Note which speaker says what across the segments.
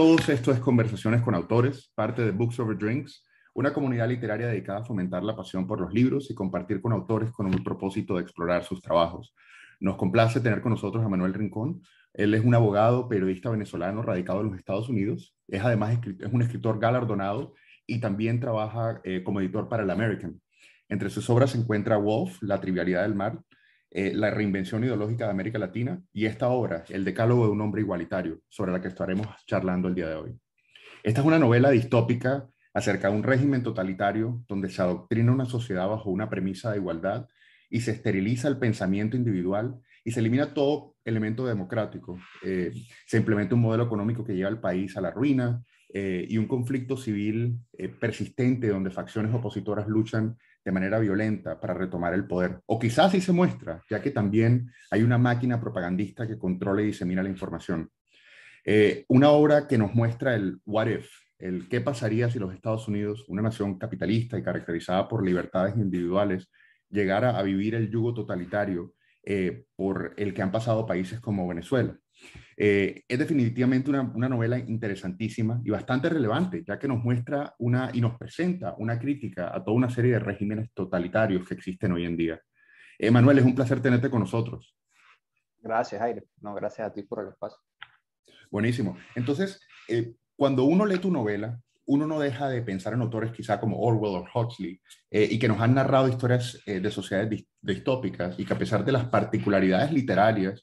Speaker 1: todos, esto es Conversaciones con Autores, parte de Books Over Drinks, una comunidad literaria dedicada a fomentar la pasión por los libros y compartir con autores con un propósito de explorar sus trabajos. Nos complace tener con nosotros a Manuel Rincón. Él es un abogado, periodista venezolano radicado en los Estados Unidos. Es además es un escritor galardonado y también trabaja eh, como editor para el American. Entre sus obras se encuentra Wolf, La trivialidad del mar, eh, La reinvención ideológica de América Latina y esta obra, El decálogo de un hombre igualitario, sobre la que estaremos charlando el día de hoy. Esta es una novela distópica acerca de un régimen totalitario donde se adoctrina una sociedad bajo una premisa de igualdad y se esteriliza el pensamiento individual y se elimina todo elemento democrático. Eh, se implementa un modelo económico que lleva al país a la ruina eh, y un conflicto civil persistente donde facciones opositoras luchan de manera violenta para retomar el poder. O quizás así se muestra, ya que también hay una máquina propagandista que controla y disemina la información. Eh, una obra que nos muestra el what if, el qué pasaría si los Estados Unidos, una nación capitalista y caracterizada por libertades individuales, llegara a vivir el yugo totalitario eh, por el que han pasado países como Venezuela. Eh, es definitivamente una, novela interesantísima y bastante relevante, ya que nos muestra una y nos presenta una crítica a toda una serie de regímenes totalitarios que existen hoy en día. Emanuel, es un placer tenerte con nosotros.
Speaker 2: Gracias, Aire. No, gracias a ti por el espacio.
Speaker 1: Buenísimo. Entonces, eh, cuando uno lee tu novela, uno no deja de pensar en autores quizá como Orwell o Huxley, eh, y que nos han narrado historias de sociedades distópicas y que a pesar de las particularidades literarias,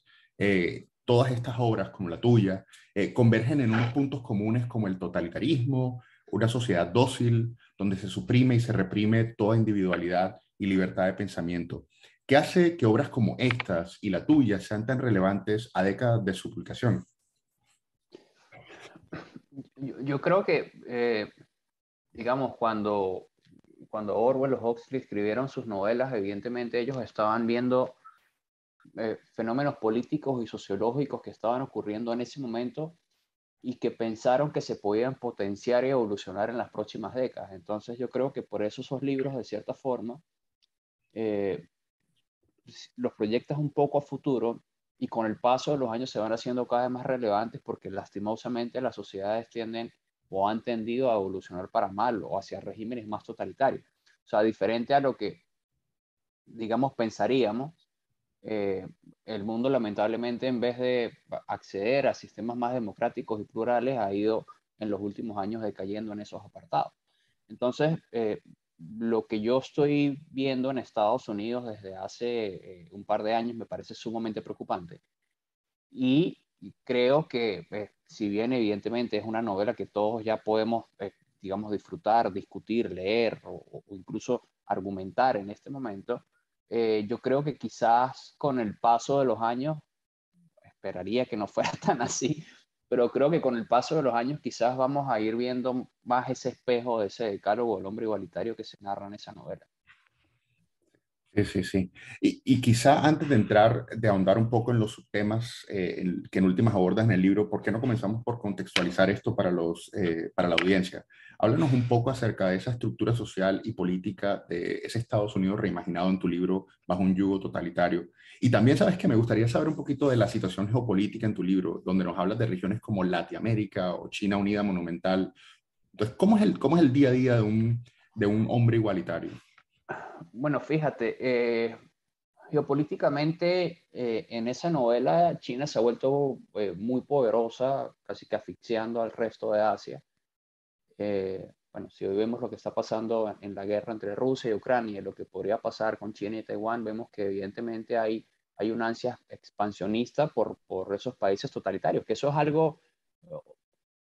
Speaker 1: todas estas obras, como la tuya, eh, convergen en unos puntos comunes como el totalitarismo, una sociedad dócil, donde se suprime y se reprime toda individualidad y libertad de pensamiento. ¿Qué hace que obras como estas y la tuya sean tan relevantes a décadas de su publicación?
Speaker 2: Yo, creo que, eh, digamos, cuando, cuando Orwell o Huxley escribieron sus novelas, evidentemente ellos estaban viendo eh, fenómenos políticos y sociológicos que estaban ocurriendo en ese momento y que pensaron que se podían potenciar y evolucionar en las próximas décadas. Entonces yo creo que por eso esos libros, de cierta forma, eh, los proyectas un poco a futuro y con el paso de los años se van haciendo cada vez más relevantes porque lastimosamente las sociedades tienden o han tendido a evolucionar para mal o hacia regímenes más totalitarios. O sea, diferente a lo que, digamos, pensaríamos, eh, el mundo lamentablemente en vez de acceder a sistemas más democráticos y plurales ha ido en los últimos años decayendo en esos apartados. Entonces, eh, lo que yo estoy viendo en Estados Unidos desde hace eh, un par de años me parece sumamente preocupante. Y creo que, si bien evidentemente es una novela que todos ya podemos, digamos, disfrutar, discutir, leer o incluso argumentar en este momento, eh, yo creo que quizás con el paso de los años, esperaría que no fuera tan así, pero creo que con el paso de los años quizás vamos a ir viendo más ese espejo de ese decálogo del hombre igualitario que se narra en esa novela.
Speaker 1: Sí, sí, sí. Y, y, quizá antes de entrar, de ahondar un poco en los temas eh, que en últimas abordas en el libro, ¿por qué no comenzamos por contextualizar esto para, los, eh, para la audiencia? Háblanos un poco acerca de esa estructura social y política de ese Estados Unidos reimaginado en tu libro bajo un yugo totalitario. Y también sabes que me gustaría saber un poquito de la situación geopolítica en tu libro, donde nos hablas de regiones como Latinoamérica o China Unida Monumental. Entonces, ¿cómo es el, cómo es el día a día de un, de un hombre igualitario?
Speaker 2: Bueno, fíjate, eh, geopolíticamente eh, en esa novela China se ha vuelto eh, muy poderosa, casi que asfixiando al resto de Asia. Bueno, si hoy vemos lo que está pasando en la guerra entre Rusia y Ucrania, lo que podría pasar con China y Taiwán, vemos que evidentemente hay, hay una ansia expansionista por, por esos países totalitarios, que eso es algo,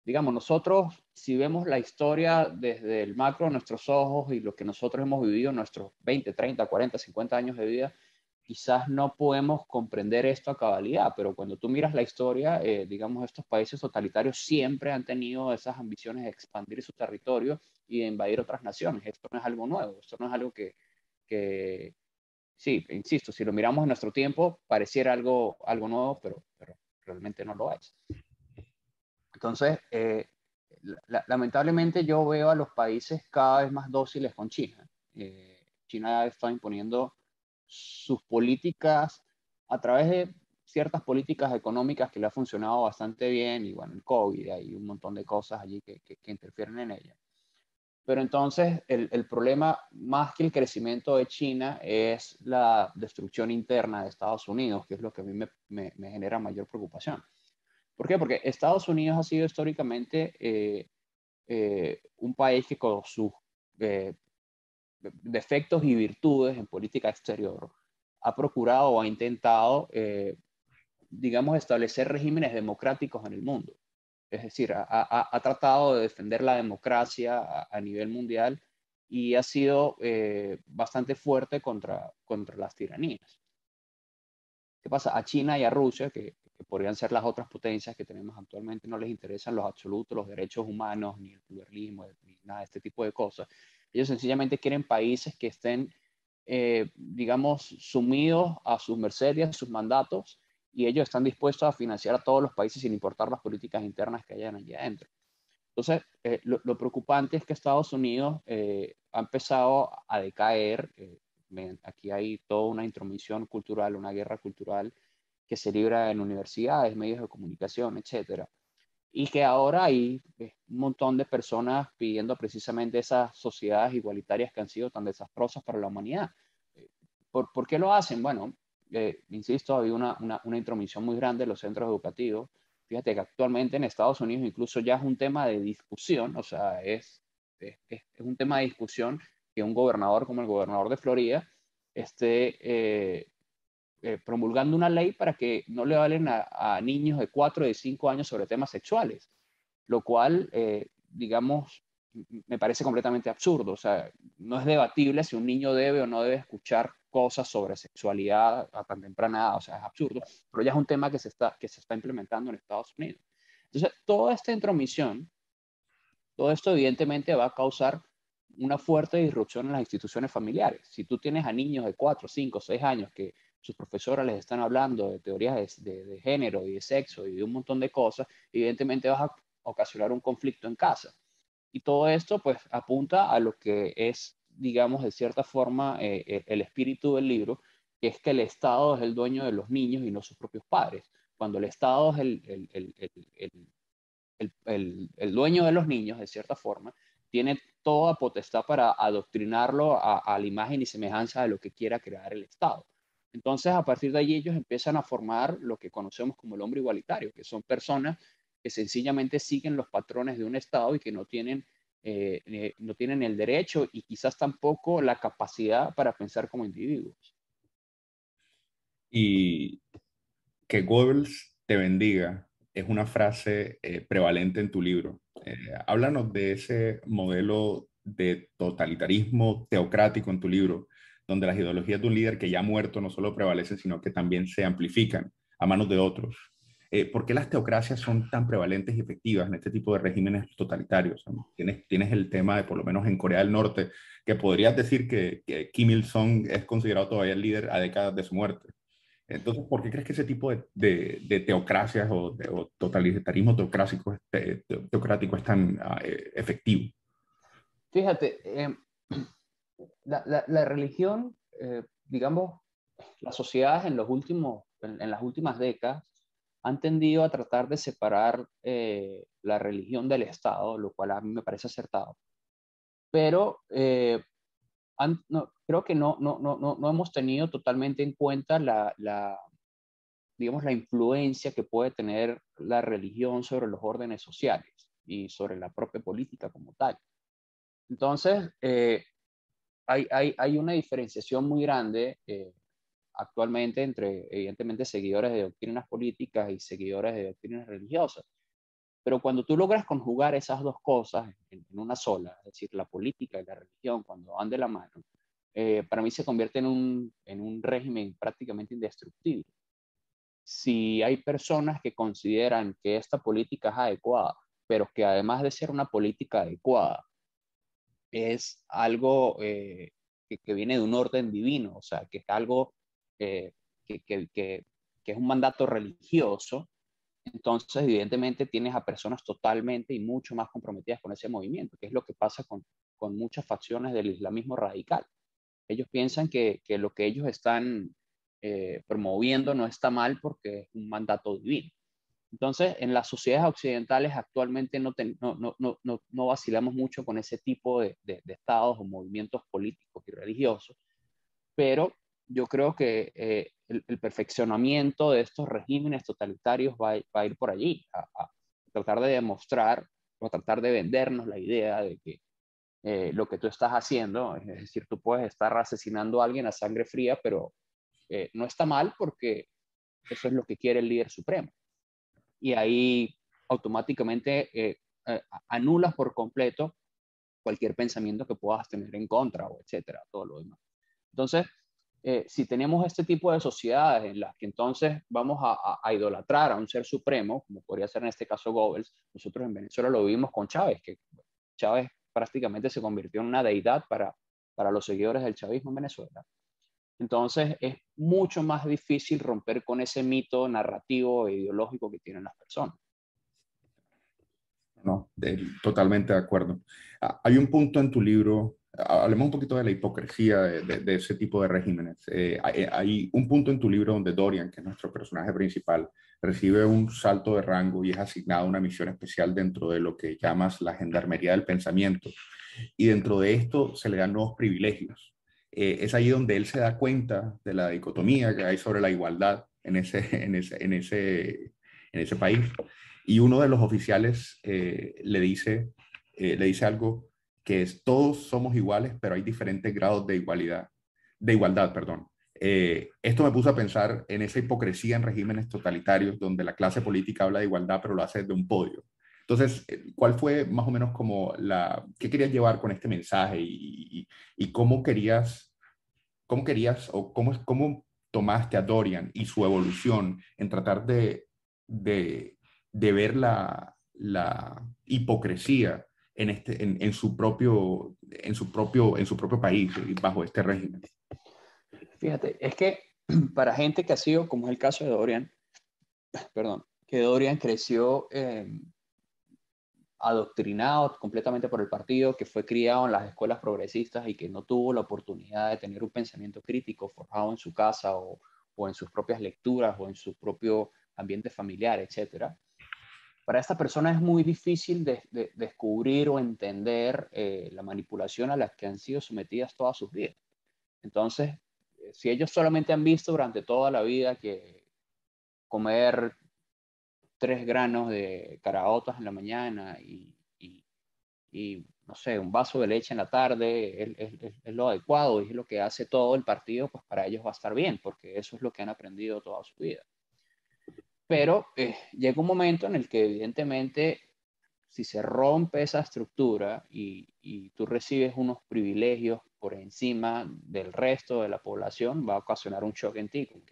Speaker 2: digamos, nosotros, si vemos la historia desde el macro de nuestros ojos y lo que nosotros hemos vivido en nuestros 20, 30, 40, 50 años de vida, quizás no podemos comprender esto a cabalidad, pero cuando tú miras la historia, eh, digamos, estos países totalitarios siempre han tenido esas ambiciones de expandir su territorio y de invadir otras naciones. Esto no es algo nuevo, esto no es algo que, sí, insisto, si lo miramos en nuestro tiempo, pareciera algo, algo nuevo, pero realmente no lo es. Entonces, eh, lamentablemente yo veo a los países cada vez más dóciles con China. Eh, China está imponiendo sus políticas a través de ciertas políticas económicas que le ha funcionado bastante bien y bueno, el COVID, hay un montón de cosas allí que, interfieren en ella. Pero entonces el, problema, más que el crecimiento de China, es la destrucción interna de Estados Unidos, que es lo que a mí me genera mayor preocupación. ¿Por qué? Porque Estados Unidos ha sido históricamente eh, eh, un país que con sus eh, defectos y virtudes en política exterior ha procurado o ha intentado, digamos, establecer regímenes democráticos en el mundo. Es decir, ha, tratado de defender la democracia a, nivel mundial y ha sido bastante fuerte contra, contra las tiranías. ¿Qué pasa? A China y a Rusia, que que podrían ser las otras potencias que tenemos actualmente, no les interesan los absolutos, los derechos humanos, ni el pluralismo, ni nada de este tipo de cosas. Ellos sencillamente quieren países que estén, eh, digamos, sumidos a sus mercedes, a sus mandatos, y ellos están dispuestos a financiar a todos los países sin importar las políticas internas que hayan allí adentro. Entonces, eh, lo, preocupante es que Estados Unidos eh, ha empezado a decaer. aquí hay toda una intromisión cultural, una guerra cultural que se libra en universidades, medios de comunicación, etcétera. Y que ahora hay eh, un montón de personas pidiendo precisamente esas sociedades igualitarias que han sido tan desastrosas para la humanidad. Eh, ¿Por, ¿por qué lo hacen? Bueno, eh, insisto, había una, una, una, intromisión muy grande en los centros educativos. Fíjate que actualmente en Estados Unidos incluso ya es un tema de discusión, o sea, es, es, es un tema de discusión que un gobernador como el gobernador de Florida esté promulgando una ley para que no le valen a, niños de 4 de 5 años sobre temas sexuales, lo cual, eh, digamos, me parece completamente absurdo. O sea, no es debatible si un niño debe o no debe escuchar cosas sobre sexualidad a tan temprana edad, o sea, es absurdo, pero ya es un tema que se está, que se está implementando en Estados Unidos. Entonces, toda esta intromisión, todo esto evidentemente va a causar una fuerte disrupción en las instituciones familiares. Si tú tienes a niños de 4, 5, 6 años que sus profesoras les están hablando de teorías de, género y de sexo y de un montón de cosas, evidentemente vas a ocasionar un conflicto en casa. Y todo esto pues apunta a lo que es, digamos, de cierta forma eh, eh, el espíritu del libro, que es que el Estado es el dueño de los niños y no sus propios padres. Cuando el Estado es el, el, el dueño de los niños, de cierta forma, tiene toda potestad para adoctrinarlo a, a, la imagen y semejanza de lo que quiera crear el Estado. Entonces, a partir de allí, ellos empiezan a formar lo que conocemos como el hombre igualitario, que son personas que sencillamente siguen los patrones de un Estado y que no tienen, eh, eh, no tienen el derecho y quizás tampoco la capacidad para pensar como individuos.
Speaker 1: Y que Goebbels te bendiga es una frase eh, prevalente en tu libro. háblanos de ese modelo de totalitarismo teocrático en tu libro donde las ideologías de un líder que ya ha muerto no solo prevalecen, sino que también se amplifican a manos de otros. Eh, ¿Por qué las teocracias son tan prevalentes y efectivas en este tipo de regímenes totalitarios? Tienes, tienes el tema de, por lo menos en Corea del Norte, que podrías decir que, Kim Il-sung es considerado todavía el líder a décadas de su muerte. Entonces, ¿por qué crees que ese tipo de, de, teocracias o, de, totalitarismo teocrático, teocrático es tan eh, efectivo?
Speaker 2: Fíjate, eh, la, religión, eh, digamos, las sociedades en, los últimos, en, las últimas décadas han tendido a tratar de separar eh, la religión del Estado, lo cual a mí me parece acertado. Pero eh, creo que no, no, no, no, hemos tenido totalmente en cuenta la, digamos, la influencia que puede tener la religión sobre los órdenes sociales y sobre la propia política como tal. Entonces, hay, una diferenciación muy grande eh, actualmente entre, evidentemente, seguidores de doctrinas políticas y seguidores de doctrinas religiosas. Pero cuando tú logras conjugar esas dos cosas en, una sola, es decir, la política y la religión, cuando van de la mano, eh, para mí se convierte en un, en un régimen prácticamente indestructible. Si hay personas que consideran que esta política es adecuada, pero que además de ser una política adecuada, es algo eh, que, viene de un orden divino, o sea, que es algo eh, que, que, que, es un mandato religioso, entonces evidentemente tienes a personas totalmente y mucho más comprometidas con ese movimiento, que es lo que pasa con, con muchas facciones del islamismo radical. Ellos piensan que, que lo que ellos están eh, promoviendo no está mal porque es un mandato divino. Entonces, en las sociedades occidentales actualmente no, no, vacilamos mucho con ese tipo de, estados o movimientos políticos y religiosos, pero yo creo que eh, el, perfeccionamiento de estos regímenes totalitarios va, a ir por allí, a, tratar de demostrar o a tratar de vendernos la idea de que eh, lo que tú estás haciendo, es decir, tú puedes estar asesinando a alguien a sangre fría, pero eh, no está mal porque eso es lo que quiere el líder supremo. Y ahí automáticamente eh, anulas por completo cualquier pensamiento que puedas tener en contra o etcétera, todo lo demás. Entonces, si tenemos este tipo de sociedades en las que entonces vamos a, a, idolatrar a un ser supremo, como podría ser en este caso Goebbels, nosotros en Venezuela lo vivimos con Chávez, que Chávez prácticamente se convirtió en una deidad para, para los seguidores del chavismo en Venezuela. Entonces es mucho más difícil romper con ese mito narrativo e ideológico que tienen las personas.
Speaker 1: No, totalmente de acuerdo. Ah, hay un punto en tu libro, hablemos un poquito de la hipocresía de, ese tipo de regímenes. Eh, hay, hay, un punto en tu libro donde Dorian, que es nuestro personaje principal, recibe un salto de rango y es asignado una misión especial dentro de lo que llamas la gendarmería del pensamiento. Y dentro de esto se le dan nuevos privilegios. Eh, es ahí donde él se da cuenta de la dicotomía que hay sobre la igualdad en ese, en ese, en ese, en ese país. Y uno de los oficiales eh, le, dice, eh, le dice algo que es, todos somos iguales, pero hay diferentes grados de igualdad, de igualdad, perdón. Esto me puso a pensar en esa hipocresía en regímenes totalitarios donde la clase política habla de igualdad pero lo hace desde un podio. Entonces, eh, ¿cuál fue más o menos como la, qué querías llevar con este mensaje y, cómo querías, cómo querías o cómo, cómo tomaste a Dorian y su evolución en tratar de, de, de ver la, la, hipocresía en, este, en, en, su propio, en, su propio, en su propio país bajo este régimen?
Speaker 2: Fíjate, es que para gente que ha sido, como es el caso de Dorian, perdón, que Dorian creció em, adoctrinado completamente por el partido, que fue criado en las escuelas progresistas y que no tuvo la oportunidad de tener un pensamiento crítico forjado en su casa o, en sus propias lecturas o en su propio ambiente familiar, etc. Para esta persona es muy difícil de, descubrir o entender eh, la manipulación a la que han sido sometidas todas sus vidas. Entonces, si ellos solamente han visto durante toda la vida que comer tres granos de caraotas en la mañana y, no sé, un vaso de leche en la tarde es, lo adecuado y es lo que hace todo el partido, pues para ellos va a estar bien, porque eso es lo que han aprendido toda su vida. Pero eh, llega un momento en el que evidentemente si se rompe esa estructura y, y, tú recibes unos privilegios por encima del resto de la población, va a ocasionar un shock en ti, que,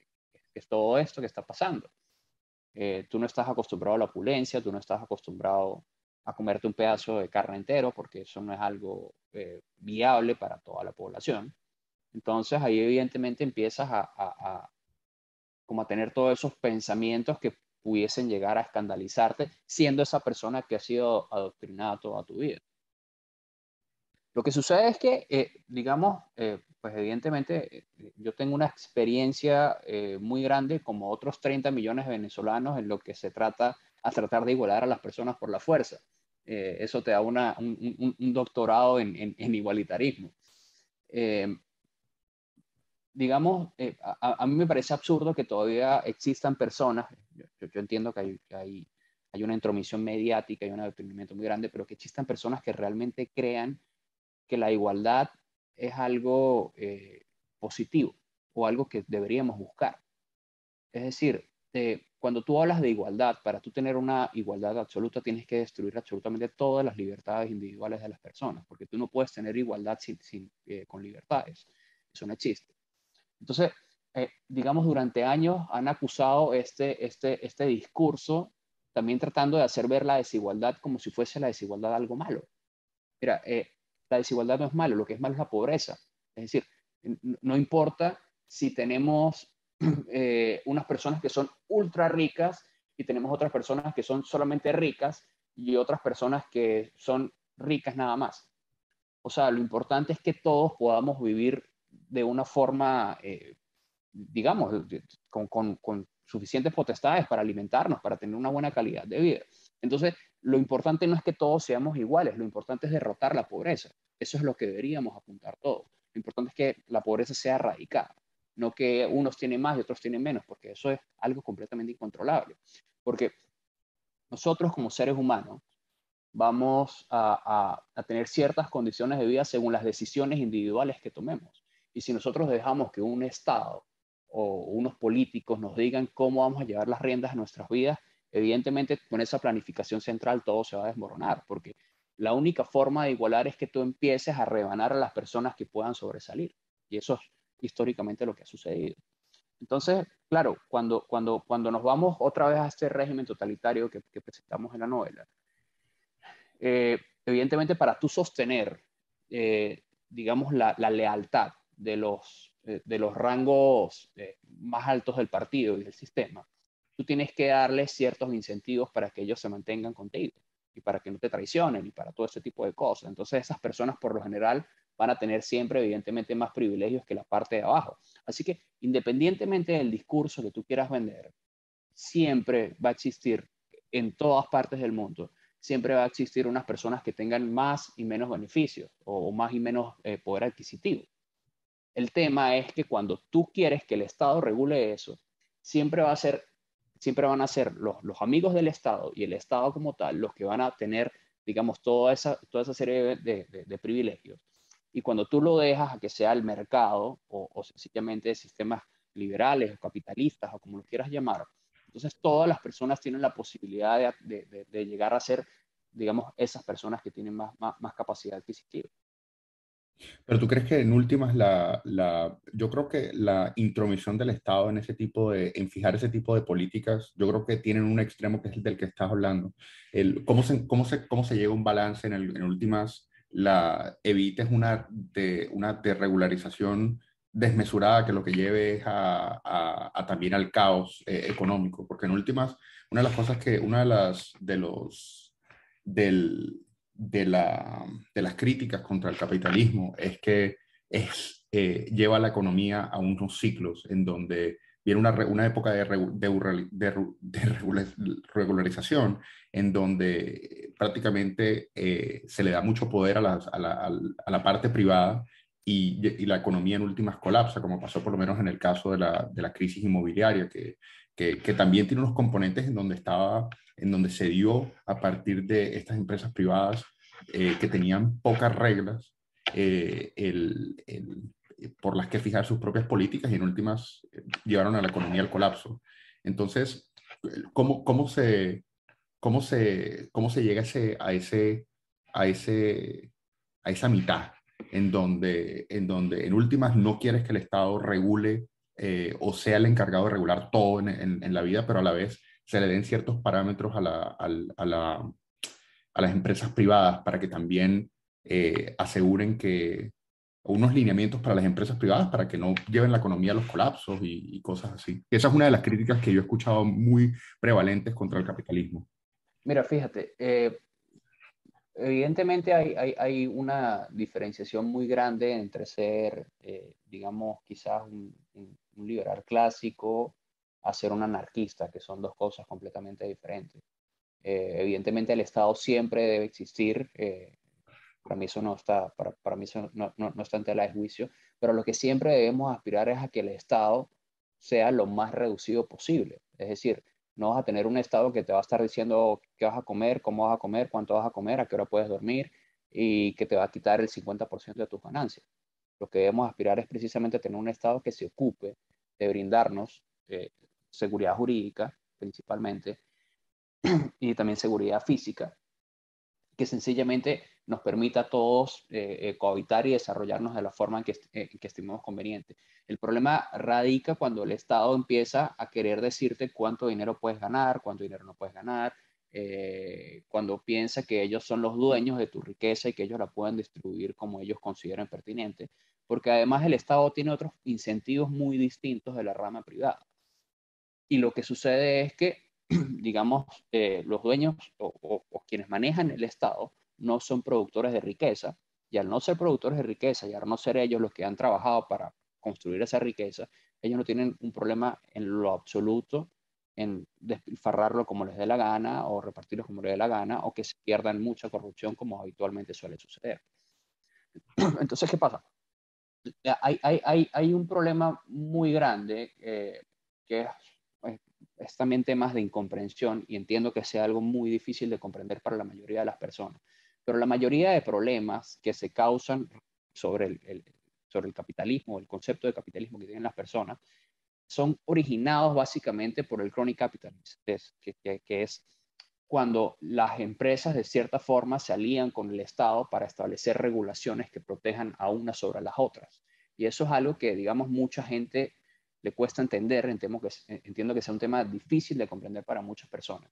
Speaker 2: es todo esto que está pasando. Eh, tú no estás acostumbrado a la opulencia, tú no estás acostumbrado a comerte un pedazo de carne entero, porque eso no es algo eh, viable para toda la población. Entonces ahí evidentemente empiezas a, a, como a tener todos esos pensamientos que pudiesen llegar a escandalizarte siendo esa persona que ha sido adoctrinada toda tu vida. Lo que sucede es que, eh, digamos, pues evidentemente eh, yo tengo una experiencia muy grande como otros 30 millones de venezolanos en lo que se trata a tratar de igualar a las personas por la fuerza. eso te da una, un, un, doctorado en, en, igualitarismo. digamos, a, a, mí me parece absurdo que todavía existan personas, yo, yo entiendo que hay, hay, hay, una intromisión mediática y un adoctrinamiento muy grande, pero que existan personas que realmente crean que la igualdad es algo eh, positivo o algo que deberíamos buscar. Es decir, cuando tú hablas de igualdad, para tú tener una igualdad absoluta tienes que destruir absolutamente todas las libertades individuales de las personas, porque tú no puedes tener igualdad sin, eh, con libertades. Eso no existe. Entonces, eh, digamos, durante años han acusado este, este, este discurso, también tratando de hacer ver la desigualdad como si fuese la desigualdad algo malo. Mira, la desigualdad no es malo, lo que es malo es la pobreza. Es decir, no importa si tenemos eh, unas personas que son ultra ricas y tenemos otras personas que son solamente ricas y otras personas que son ricas nada más. O sea, lo importante es que todos podamos vivir de una forma, eh, digamos, con, con, con suficientes potestades para alimentarnos, para tener una buena calidad de vida. Entonces, lo importante no es que todos seamos iguales, lo importante es derrotar la pobreza. Eso es lo que deberíamos apuntar todos. Lo importante es que la pobreza sea erradicada, no que unos tienen más y otros tienen menos, porque eso es algo completamente incontrolable. Porque nosotros como seres humanos vamos a, a, tener ciertas condiciones de vida según las decisiones individuales que tomemos. Y si nosotros dejamos que un Estado o unos políticos nos digan cómo vamos a llevar las riendas a nuestras vidas, evidentemente con esa planificación central todo se va a desmoronar, porque la única forma de igualar es que tú empieces a rebanar a las personas que puedan sobresalir. Y eso es históricamente lo que ha sucedido. Entonces, claro, cuando, cuando, cuando nos vamos otra vez a este régimen totalitario que, presentamos en la novela, eh, evidentemente para tú sostener, eh, digamos, la, lealtad de los, eh, de los rangos más altos del partido y del sistema, tú tienes que darles ciertos incentivos para que ellos se mantengan contigo y para que no te traicionen y para todo ese tipo de cosas. Entonces esas personas por lo general van a tener siempre evidentemente más privilegios que la parte de abajo. Así que independientemente del discurso que tú quieras vender, siempre va a existir en todas partes del mundo, siempre va a existir unas personas que tengan más y menos beneficios o, más y menos eh, poder adquisitivo. El tema es que cuando tú quieres que el Estado regule eso, siempre va a ser siempre van a ser los, amigos del Estado y el Estado como tal los que van a tener, digamos, toda esa, serie de, privilegios. Y cuando tú lo dejas a que sea el mercado o, o sencillamente sistemas liberales o capitalistas o como lo quieras llamar, entonces todas las personas tienen la posibilidad de, llegar a ser, digamos, esas personas que tienen más capacidad adquisitiva.
Speaker 1: Pero tú crees que en últimas la, la, yo creo que la intromisión del Estado en ese tipo de, en fijar ese tipo de políticas, yo creo que tienen un extremo que es el del que estás hablando. El, ¿cómo, se, cómo, se, ¿Cómo se llega a un balance en, últimas? La evites una, de, una desregularización desmesurada que lo que lleve a, a, también al caos eh, económico, porque en últimas, una de las cosas que, una de las, de los, del, de, la, de las críticas contra el capitalismo es que eh, lleva la economía a unos ciclos en donde viene una, una época de, regularización en donde prácticamente eh, se le da mucho poder a, a, la, a parte privada y, y, la economía en últimas colapsa, como pasó por lo menos en el caso de la, de la crisis inmobiliaria, que, que, también tiene unos componentes en donde estaba en donde se dio a partir de estas empresas privadas eh, que tenían pocas reglas eh, el, por las que fijar sus propias políticas y en últimas eh, llevaron a la economía al colapso. Entonces, ¿cómo, cómo, se, cómo, se, cómo se llega ese, a, ese, a, ese, a esa mitad en donde, en donde en últimas no quieres que el Estado regule o sea el encargado de regular todo en, en, la vida, pero a la vez se le den ciertos parámetros a la, a, la, a las empresas privadas para que también eh, aseguren que unos lineamientos para las empresas privadas para que no lleven la economía a los colapsos y, cosas así. esa es una de las críticas que yo he escuchado muy prevalentes contra el capitalismo.
Speaker 2: Mira, fíjate, eh, evidentemente hay, una diferenciación muy grande entre ser, eh, digamos, quizás un, liberal clásico a ser un anarquista, que son dos cosas completamente diferentes. Eh, evidentemente el Estado siempre debe existir. Eh, para mí eso no está, para, para mí eso no, no, no, está en tela de juicio, pero lo que siempre debemos aspirar es a que el Estado sea lo más reducido posible. Es decir, no vas a tener un Estado que te va a estar diciendo qué vas a comer, cómo vas a comer, cuánto vas a comer, a qué hora puedes dormir y que te va a quitar el 50% de tus ganancias. Lo que debemos aspirar es precisamente tener un Estado que se ocupe de brindarnos eh, seguridad jurídica, principalmente, y también seguridad física, que sencillamente nos permita a todos eh, eh, cohabitar y desarrollarnos de la forma en que, eh, que, estimemos conveniente. El problema radica cuando el Estado empieza a querer decirte cuánto dinero puedes ganar, cuánto dinero no puedes ganar, cuando piensa que ellos son los dueños de tu riqueza y que ellos la pueden distribuir como ellos consideren pertinente, porque además el Estado tiene otros incentivos muy distintos de la rama privada. Y lo que sucede es que digamos, eh, los dueños o, quienes manejan el Estado no son productores de riqueza, y al no ser productores de riqueza y al no ser ellos los que han trabajado para construir esa riqueza, ellos no tienen un problema en lo absoluto en despilfarrarlo como les dé la gana o repartirlo como les dé la gana o que se pierdan mucha corrupción como habitualmente suele suceder. Entonces, ¿qué pasa? Hay, hay, hay, hay un problema muy grande eh, que es, es, también temas de incomprensión y entiendo que sea algo muy difícil de comprender para la mayoría de las personas. Pero la mayoría de problemas que se causan sobre el, sobre el capitalismo, el concepto de capitalismo que tienen las personas, son originados básicamente por el chronic capitalism, que, es cuando las empresas de cierta forma se alían con el Estado para establecer regulaciones que protejan a unas sobre las otras. Y eso es algo que, digamos, mucha gente le cuesta entender, entiendo que, entiendo sea un tema difícil de comprender para muchas personas.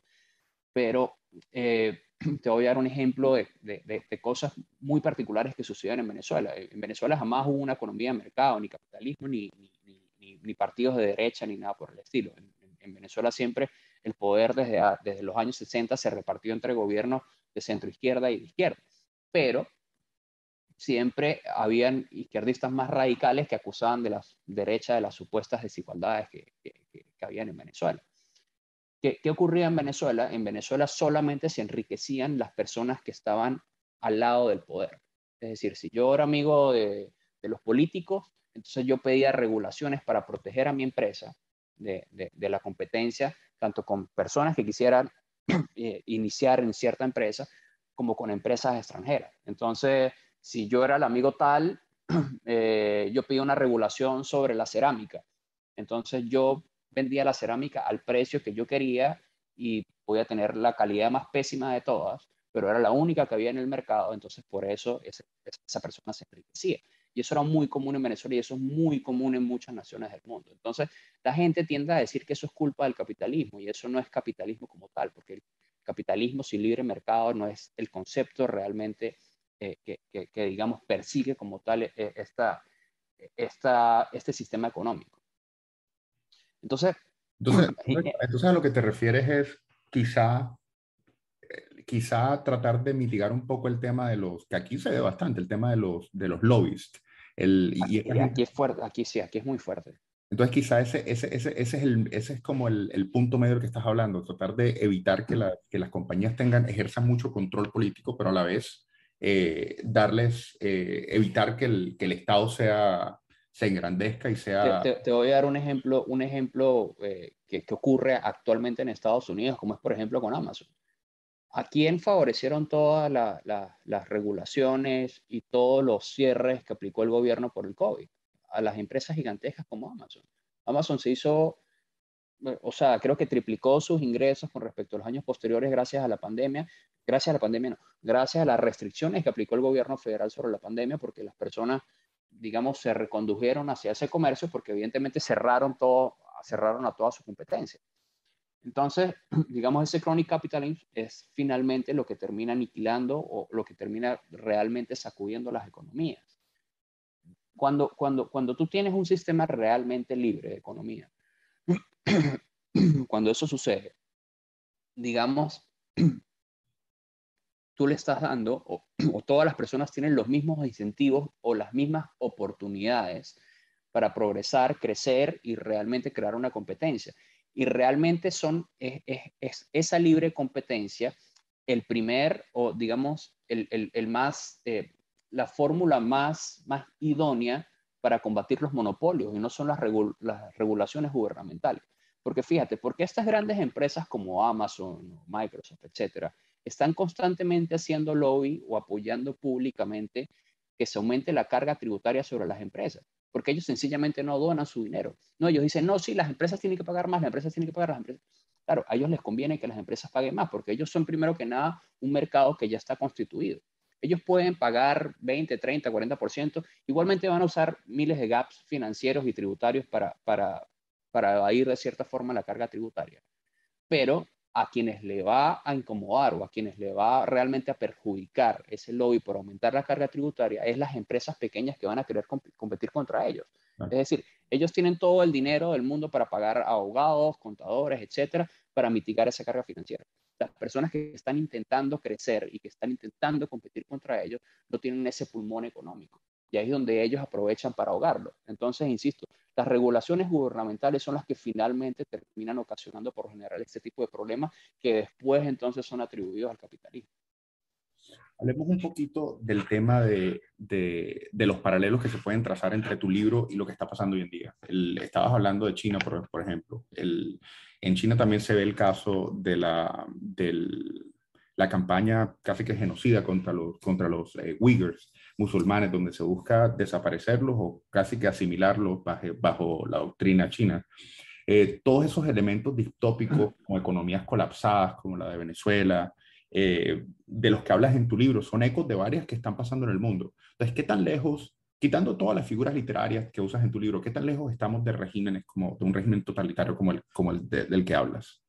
Speaker 2: Pero eh, te voy a dar un ejemplo de, cosas muy particulares que suceden en Venezuela. En Venezuela jamás hubo una economía de mercado, ni capitalismo, ni, partidos de derecha, ni nada por el estilo. En, Venezuela siempre el poder desde, desde los años 60 se repartió entre gobiernos de centro izquierda y de izquierda. Pero siempre habían izquierdistas más radicales que acusaban de la derecha de las supuestas desigualdades que, que, que habían en Venezuela. ¿Qué, ¿Qué, ocurría en Venezuela? En Venezuela solamente se enriquecían las personas que estaban al lado del poder. Es decir, si yo era amigo de, de los políticos, entonces yo pedía regulaciones para proteger a mi empresa de, de, la competencia, tanto con personas que quisieran eh, iniciar en cierta empresa como con empresas extranjeras. Entonces, si yo era el amigo tal, eh, yo pedía una regulación sobre la cerámica. Entonces yo vendía la cerámica al precio que yo quería y podía tener la calidad más pésima de todas, pero era la única que había en el mercado, entonces por eso esa persona se enriquecía. Y eso era muy común en Venezuela y eso es muy común en muchas naciones del mundo. Entonces, la gente tiende a decir que eso es culpa del capitalismo y eso no es capitalismo como tal, porque el capitalismo sin libre mercado no es el concepto realmente eh, que, que, digamos, persigue como tal eh, esta, esta, este sistema económico. Entonces,
Speaker 1: entonces, entonces, a lo que te refieres es quizá quizá tratar de mitigar un poco el tema de los, que aquí se ve bastante, el tema de los, de los lobbies. El,
Speaker 2: y aquí, es fuerte, aquí sí, aquí es muy fuerte.
Speaker 1: Entonces quizá ese, ese, ese, ese es, el, ese es como el, el, punto medio que estás hablando, tratar de evitar que, la, que las compañías tengan, ejerzan mucho control político, pero a la vez eh, darles, eh, evitar que el, que el Estado sea, se engrandezca y sea...
Speaker 2: Te, te, voy a dar un ejemplo, un ejemplo eh, que, que, ocurre actualmente en Estados Unidos, como es por ejemplo con Amazon. ¿A quién favorecieron todas las regulaciones y todos los cierres que aplicó el gobierno por el COVID? A las empresas gigantescas como Amazon. Amazon se hizo, o sea, creo que triplicó sus ingresos con respecto a los años posteriores gracias a la pandemia. Gracias a la pandemia, no, gracias a las restricciones que aplicó el gobierno federal sobre la pandemia, porque las personas, digamos, se recondujeron hacia ese comercio porque evidentemente cerraron todo, cerraron a toda su competencia. Entonces, digamos, ese chronic capitalism es finalmente lo que termina aniquilando o lo que termina realmente sacudiendo las economías. Cuando, cuando, cuando tú tienes un sistema realmente libre de economía, cuando eso sucede, digamos, tú le estás dando, o, o, todas las personas tienen los mismos incentivos o las mismas oportunidades para progresar, crecer y realmente crear una competencia y realmente son, es, es, esa libre competencia el primer o digamos el, el, el más, eh, la fórmula más, más idónea para combatir los monopolios y no son las, las regulaciones gubernamentales. Porque fíjate, porque estas grandes empresas como Amazon, Microsoft, etcétera, están constantemente haciendo lobby o apoyando públicamente que se aumente la carga tributaria sobre las empresas porque ellos sencillamente no donan su dinero. No, ellos dicen, no, sí, las empresas tienen que pagar más, las empresas tienen que pagar las empresas. Claro, a ellos les conviene que las empresas paguen más, porque ellos son primero que nada un mercado que ya está constituido. Ellos pueden pagar 20, 30, 40%, igualmente van a usar miles de gaps financieros y tributarios para, para, para evadir de cierta forma la carga tributaria. Pero a quienes le va a incomodar o a quienes le va realmente a perjudicar ese lobby por aumentar la carga tributaria es las empresas pequeñas que van a querer competir contra ellos. Es decir, ellos tienen todo el dinero del mundo para pagar abogados, contadores, etcétera, para mitigar esa carga financiera. Las personas que están intentando crecer y que están intentando competir contra ellos no tienen ese pulmón económico. Y ahí es donde ellos aprovechan para ahogarlo. Entonces, insisto, las regulaciones gubernamentales son las que finalmente terminan ocasionando por general este tipo de problemas que después entonces son atribuidos al capitalismo.
Speaker 1: Hablemos un poquito del tema de, de, los paralelos que se pueden trazar entre tu libro y lo que está pasando hoy en día. estabas hablando de China, por, por ejemplo. El, en China también se ve el caso de la, del, la campaña casi que genocida contra los, contra los eh, Uyghurs musulmanes, donde se busca desaparecerlos o casi que asimilarlos bajo, bajo la doctrina china. Eh, todos esos elementos distópicos, como economías colapsadas, como la de Venezuela, eh, de los que hablas en tu libro, son ecos de varias que están pasando en el mundo. Entonces, ¿qué tan lejos, quitando todas las figuras literarias que usas en tu libro, qué tan lejos estamos de regímenes como de un régimen totalitario como el, como el del que hablas?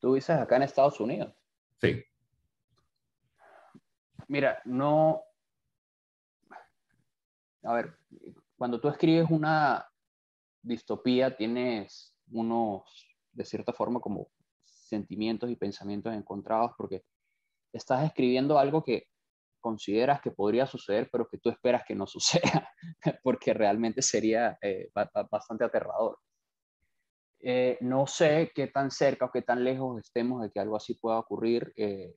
Speaker 2: Tú dices acá en Estados Unidos.
Speaker 1: Sí.
Speaker 2: Mira, no. A ver, cuando tú escribes una distopía, tienes unos, de cierta forma, como sentimientos y pensamientos encontrados, porque estás escribiendo algo que consideras que podría suceder, pero que tú esperas que no suceda, porque realmente sería eh, bastante aterrador. Eh, no sé qué tan cerca o qué tan lejos estemos de que algo así pueda ocurrir. Eh,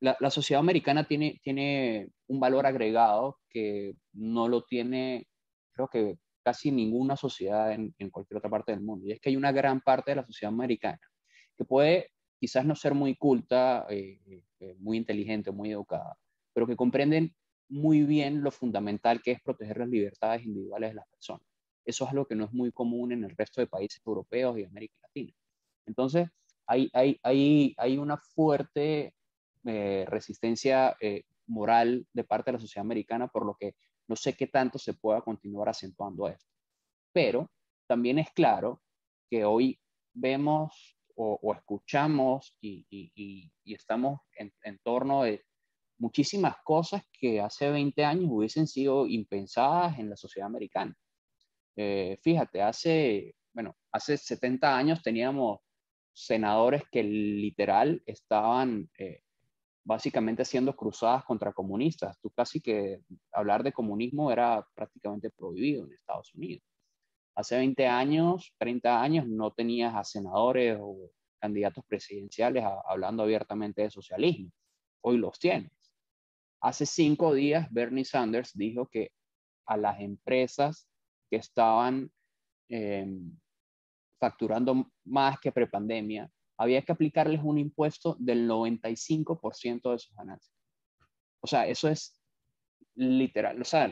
Speaker 2: la, sociedad americana tiene, tiene un valor agregado que no lo tiene, creo que casi ninguna sociedad en, cualquier otra parte del mundo. Y es que hay una gran parte de la sociedad americana que puede quizás no ser muy culta, eh, eh, muy inteligente, muy educada, pero que comprenden muy bien lo fundamental que es proteger las libertades individuales de las personas. Eso es algo que no es muy común en el resto de países europeos y América Latina. Entonces, hay, hay, hay, hay una fuerte eh, resistencia eh, moral de parte de la sociedad americana, por lo que no sé qué tanto se pueda continuar acentuando esto. Pero también es claro que hoy vemos o, escuchamos y, estamos en, torno de muchísimas cosas que hace 20 años hubiesen sido impensadas en la sociedad americana. Eh, fíjate, hace, bueno, hace 70 años teníamos senadores que literal estaban básicamente haciendo cruzadas contra comunistas. Tú casi que hablar de comunismo era prácticamente prohibido en Estados Unidos. Hace 20 años, 30 años, no tenías a senadores o candidatos presidenciales hablando abiertamente de socialismo. Hoy los tienes. Hace cinco días, Bernie Sanders dijo que a las empresas que estaban em, facturando más que prepandemia, había que aplicarles un impuesto del 95% de sus ganancias. O sea, eso es literal, o sea,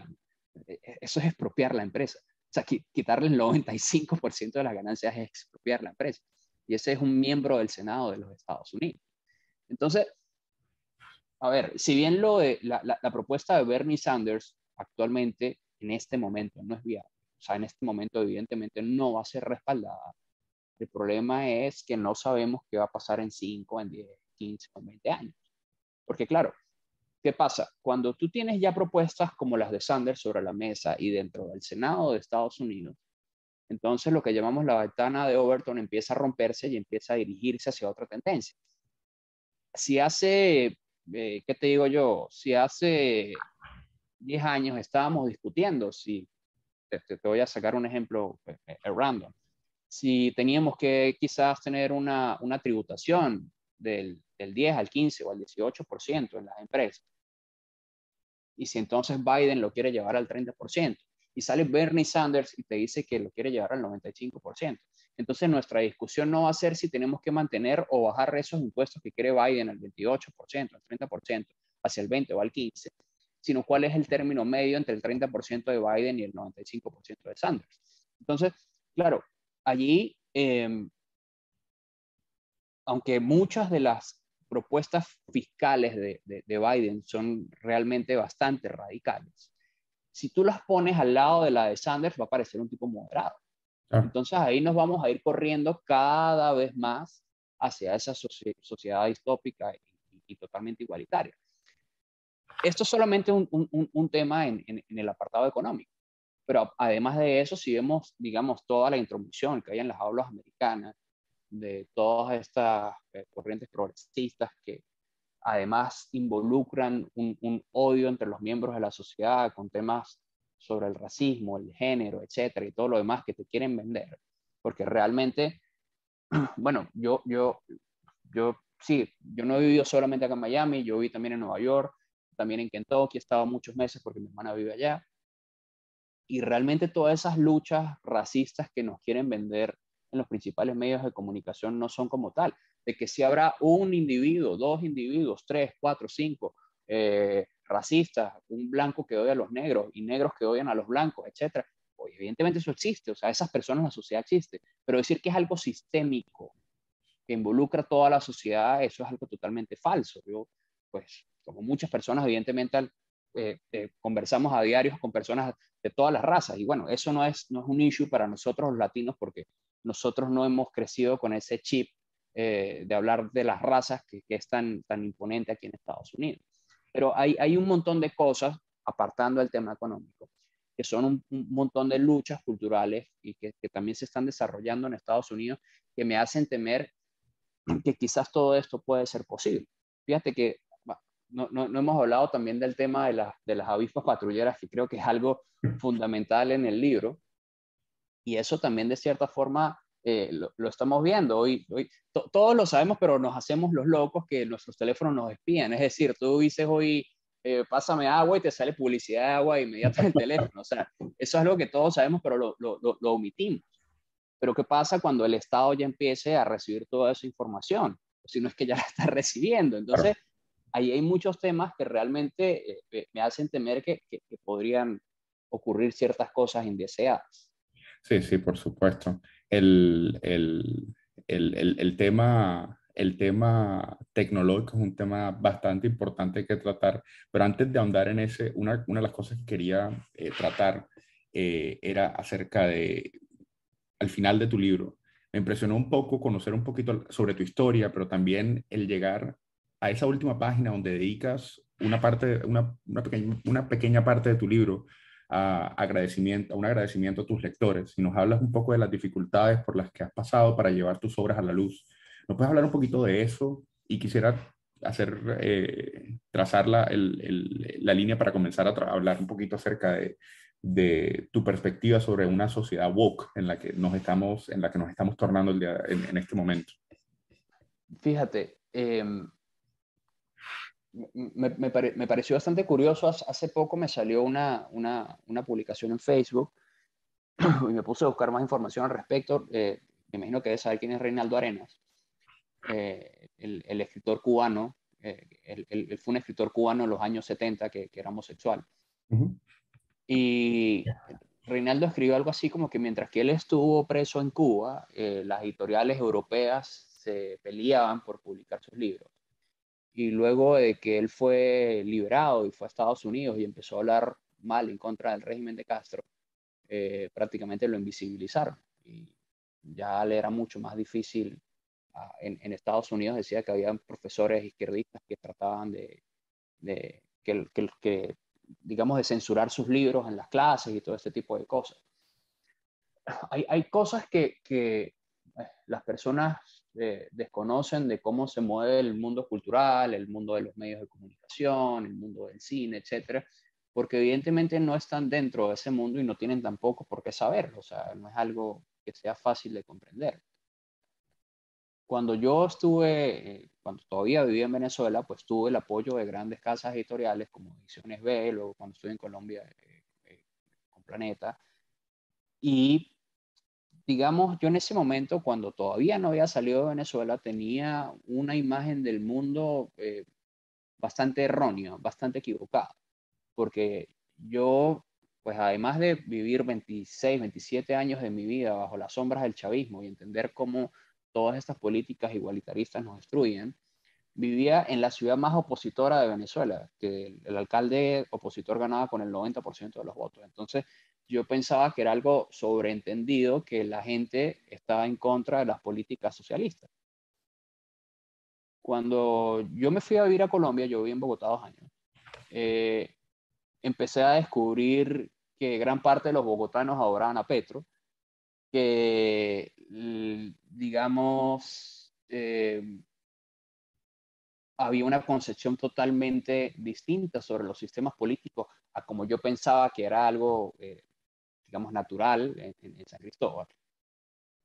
Speaker 2: e, e, eso es expropiar la empresa. O sea, quitarle el 95% de las ganancias es expropiar la empresa. Y ese es un miembro del Senado de los Estados Unidos. Entonces, a ver, si bien lo de, la, la propuesta de Bernie Sanders actualmente, en este momento, no es viable, o sea, en este momento evidentemente no va a ser respaldada el problema es que no sabemos qué va a pasar en 5, en 10, 15 o 20 años. Porque claro, ¿qué pasa? Cuando tú tienes ya propuestas como las de Sanders sobre la mesa y dentro del Senado de Estados Unidos, entonces lo que llamamos la ventana de Overton empieza a romperse y empieza a dirigirse hacia otra tendencia. Si hace, eh, ¿qué te digo yo? Si hace 10 años estábamos discutiendo si, te, te voy a sacar un ejemplo eh, eh, random, si teníamos que quizás tener una, una tributación del, del, 10 al 15 o al 18% en las empresas. Y si entonces Biden lo quiere llevar al 30%, y sale Bernie Sanders y te dice que lo quiere llevar al 95%. Entonces nuestra discusión no va a ser si tenemos que mantener o bajar esos impuestos que quiere Biden al 28%, al 30%, hacia el 20 o al 15, sino cuál es el término medio entre el 30% de Biden y el 95% de Sanders. Entonces, claro, allí, em, aunque muchas de las propuestas fiscales de, Biden son realmente bastante radicales, si tú las pones al lado de la de Sanders, va a parecer un tipo moderado. Entonces ahí nos vamos a ir corriendo cada vez más hacia esa sociedad distópica y, totalmente igualitaria. Esto es solamente un, tema en, el apartado económico. Pero además de eso, si vemos, digamos, toda la intromisión que hay en las aulas americanas, de todas estas eh, corrientes progresistas que además involucran un, un, odio entre los miembros de la sociedad con temas sobre el racismo, el género, etcétera, y todo lo demás que te quieren vender. Porque realmente, bueno, yo, yo, yo, sí, yo no he vivido solamente acá en Miami, yo viví también en Nueva York, también en Kentucky, he estado muchos meses porque mi hermana vive allá. Y realmente todas esas luchas racistas que nos quieren vender en los principales medios de comunicación no son como tal. De que si habrá un individuo, dos individuos, tres, cuatro, cinco, eh, racistas, un blanco que odia a los negros y negros que odian a los blancos, etcétera. Pues evidentemente eso existe, o sea, esas personas la sociedad existe, pero decir que es algo sistémico que involucra toda la sociedad, eso es algo totalmente falso. Yo, pues, como muchas personas, evidentemente, eh, eh, conversamos a diario con personas de todas las razas y bueno, eso no es, no es un issue para nosotros los latinos porque nosotros no hemos crecido con ese chip eh, de hablar de las razas que, que, es tan, tan imponente aquí en Estados Unidos. Pero hay, hay un montón de cosas, apartando el tema económico, que son un, montón de luchas culturales y que, que, también se están desarrollando en Estados Unidos que me hacen temer que quizás todo esto puede ser posible. Fíjate que no, no, no hemos hablado también del tema de, la, de las avispas patrulleras, que creo que es algo fundamental en el libro. Y eso también de cierta forma eh, lo, estamos viendo. Hoy, hoy todos lo sabemos, pero nos hacemos los locos que nuestros teléfonos nos espían. Es decir, tú dices hoy, eh, pásame agua y te sale publicidad de agua inmediata en el teléfono. O sea, eso es algo que todos sabemos, pero lo, lo, lo, omitimos. Pero ¿qué pasa cuando el Estado ya empiece a recibir toda esa información? Si no es que ya la está recibiendo. Entonces, ahí hay muchos temas que realmente eh, me hacen temer que, que, que podrían ocurrir ciertas cosas indeseadas.
Speaker 1: Sí, sí, por supuesto el, el, el, el, tema, el tema tecnológico es un tema bastante importante que tratar, pero antes de ahondar en ese, una, una de las cosas que quería eh, tratar eh, era acerca de, al final de tu libro, me impresionó un poco conocer un poquito sobre tu historia, pero también el llegar a esa última página donde dedicas una parte, una, una, pequeña, una pequeña parte de tu libro agradecimiento, un agradecimiento a tus lectores y nos hablas un poco de las dificultades por las que has pasado para llevar tus obras a la luz. ¿Nos puedes hablar un poquito de eso? Y quisiera hacer, eh, trazar la, la, línea para comenzar a hablar un poquito acerca de, de, tu perspectiva sobre una sociedad woke en la que nos estamos, en la que nos estamos tornando el en, este momento.
Speaker 2: Fíjate, eh, me, me, pareció bastante curioso. Hace poco me salió una, una, una, publicación en Facebook y me puse a buscar más información al respecto. Eh, me imagino que debes saber quién es Reinaldo Arenas, eh, el, el, escritor cubano. Eh, él, fue un escritor cubano en los años 70 que, que era homosexual. Y Reinaldo escribió algo así como que mientras que él estuvo preso en Cuba, las editoriales europeas se peleaban por publicar sus libros y luego de que él fue liberado y fue a Estados Unidos y empezó a hablar mal en contra del régimen de Castro, eh, prácticamente lo invisibilizaron. Y ya le era mucho más difícil. En, Estados Unidos decía que había profesores izquierdistas que trataban de, que, digamos, de censurar sus libros en las clases y todo este tipo de cosas. Hay, hay cosas que, que eh, las personas eh, desconocen de cómo se mueve el mundo cultural, el mundo de los medios de comunicación, el mundo del cine, etcétera, porque evidentemente no están dentro de ese mundo y no tienen tampoco por qué saberlo, o sea, no es algo que sea fácil de comprender. Cuando yo estuve, eh, cuando todavía vivía en Venezuela, pues tuve el apoyo de grandes casas editoriales como Ediciones B, luego cuando estuve en Colombia eh, con Planeta, y digamos, yo en ese momento, cuando todavía no había salido de Venezuela, tenía una imagen del mundo eh, bastante errónea, bastante equivocada, porque yo, pues además de vivir 26, 27 años de mi vida bajo las sombras del chavismo y entender cómo todas estas políticas igualitaristas nos destruyen, vivía en la ciudad más opositora de Venezuela, que el, el alcalde opositor ganaba con el 90% de los votos. Entonces, yo pensaba que era algo sobreentendido que la gente estaba en contra de las políticas socialistas. Cuando yo me fui a vivir a Colombia, yo viví en Bogotá dos años, eh, empecé a descubrir que gran parte de los bogotanos adoraban a Petro, que digamos, eh, había una concepción totalmente distinta sobre los sistemas políticos a como yo pensaba que era algo, eh, digamos, natural en, San Cristóbal.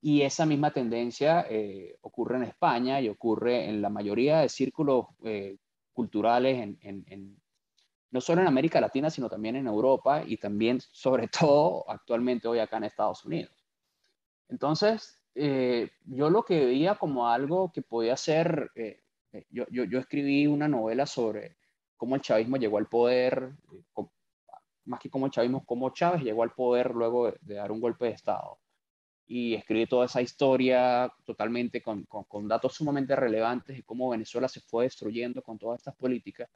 Speaker 2: Y esa misma tendencia eh, ocurre en España y ocurre en la mayoría de círculos eh, culturales, en, no solo en América Latina, sino también en Europa y también, sobre todo, actualmente hoy acá en Estados Unidos. Entonces, yo lo que veía como algo que podía ser eh, yo, yo, yo, escribí una novela sobre cómo el chavismo llegó al poder, eh, más que cómo Chávez llegó al poder luego de, dar un golpe de Estado. Y escribí toda esa historia totalmente con, datos sumamente relevantes de cómo Venezuela se fue destruyendo con todas estas políticas.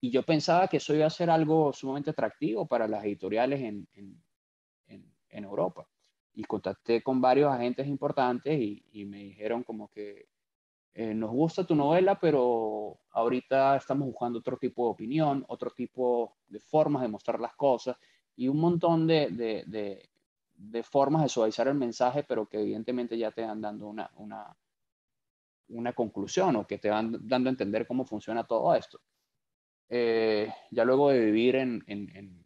Speaker 2: Y yo pensaba que eso iba a ser algo sumamente atractivo para las editoriales en, Europa. Y contacté con varios agentes importantes y me dijeron como que eh, nos gusta tu novela, pero ahorita estamos buscando otro tipo de opinión, otro tipo de formas de mostrar las cosas y un montón de, de, de, formas de suavizar el mensaje, pero que evidentemente ya te van dando una, una, una conclusión o que te van dando a entender cómo funciona todo esto. Eh, ya luego de vivir en, en, en,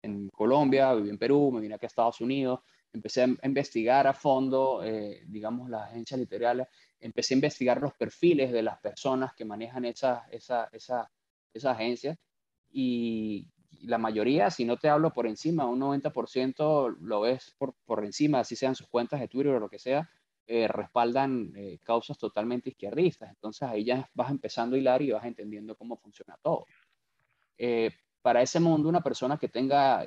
Speaker 2: en Colombia, viví en Perú, me vine aquí a Estados Unidos, empecé a investigar a fondo, eh, digamos, las agencias literarias, empecé a investigar los perfiles de las personas que manejan esas esa, esa, esa agencias y la mayoría, si no te hablo por encima, un 90% lo ves por, por encima, así sean sus cuentas de Twitter o lo que sea, eh, respaldan eh, causas totalmente izquierdistas. Entonces ahí ya vas empezando a hilar y vas entendiendo cómo funciona todo. para ese mundo, una persona que tenga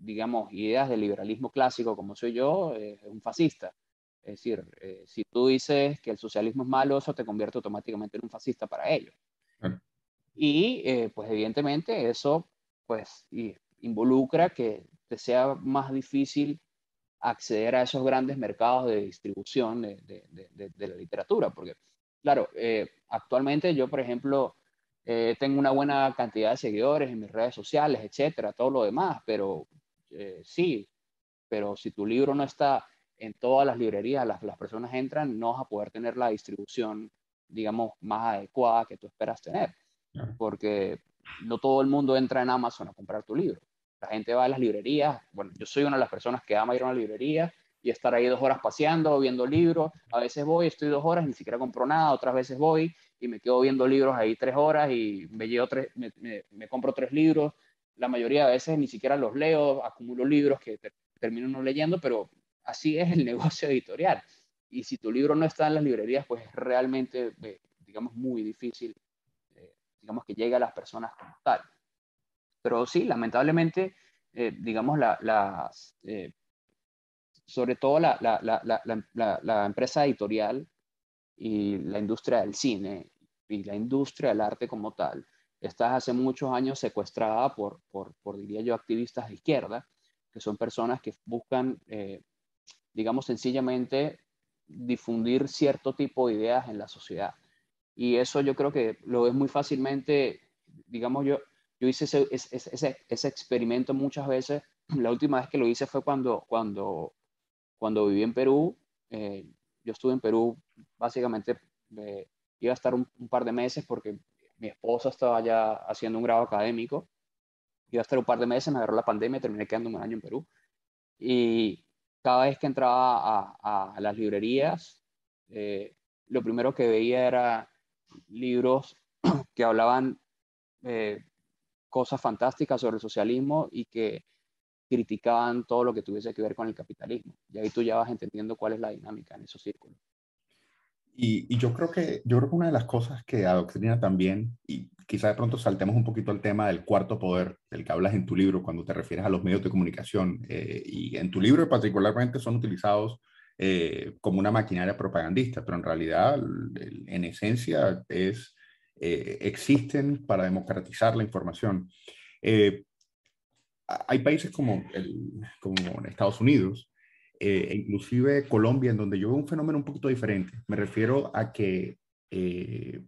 Speaker 2: digamos, ideas del liberalismo clásico como soy yo, es un fascista. Es decir, eh, si tú dices que el socialismo es malo, eso te convierte automáticamente en un fascista para ellos. Y eh, pues evidentemente eso pues involucra que te sea más difícil acceder a esos grandes mercados de distribución de, de, de, la literatura, porque claro, eh, actualmente yo, por ejemplo, tengo una buena cantidad de seguidores en mis redes sociales, etcétera, todo lo demás, pero eh, sí, pero si tu libro no está en todas las librerías, las, las personas entran, no vas a poder tener la distribución, digamos, más adecuada que tú esperas tener. Porque no todo el mundo entra en Amazon a comprar tu libro. La gente va a las librerías. Bueno, yo soy una de las personas que ama ir a una librería y estar ahí dos horas paseando, viendo libros. A veces voy, estoy dos horas, ni siquiera compro nada. Otras veces voy y me quedo viendo libros ahí tres horas y me, llevo tres, me, me compro tres libros la mayoría de veces ni siquiera los leo, acumulo libros que termino no leyendo, pero así es el negocio editorial. Y si tu libro no está en las librerías, pues es realmente, eh, digamos, muy difícil, eh, digamos, que llegue a las personas como tal. Pero sí, lamentablemente, eh, digamos, la, sobre todo la, la, empresa editorial y la industria del cine y la industria del arte como tal, Estás hace muchos años secuestrada por, por, por, diría yo, activistas de izquierda, que son personas que buscan, eh, digamos, sencillamente difundir cierto tipo de ideas en la sociedad. Y eso yo creo que lo ves muy fácilmente, digamos, yo, yo hice ese, ese, ese, experimento muchas veces. La última vez que lo hice fue cuando, cuando, cuando viví en Perú. Eh, yo estuve en Perú, básicamente eh, iba a estar un, un, par de meses porque mi esposa estaba ya haciendo un grado académico, iba a estar un par de meses, me agarró la pandemia, terminé quedándome un año en Perú. Y cada vez que entraba a, las librerías, eh, lo primero que veía era libros que hablaban eh, cosas fantásticas sobre el socialismo y que criticaban todo lo que tuviese que ver con el capitalismo. Y ahí tú ya vas entendiendo cuál es la dinámica en esos círculos.
Speaker 1: Y, yo, creo que, yo creo que una de las cosas que adoctrina también, y quizá de pronto saltemos un poquito al tema del cuarto poder, del que hablas en tu libro cuando te refieres a los medios de comunicación, eh, y en tu libro particularmente son utilizados eh, como una maquinaria propagandista, pero en realidad, en esencia, es, eh, existen para democratizar la información. hay países como, el, como Estados Unidos, eh, inclusive Colombia, en donde yo veo un fenómeno un poquito diferente. Me refiero a que eh,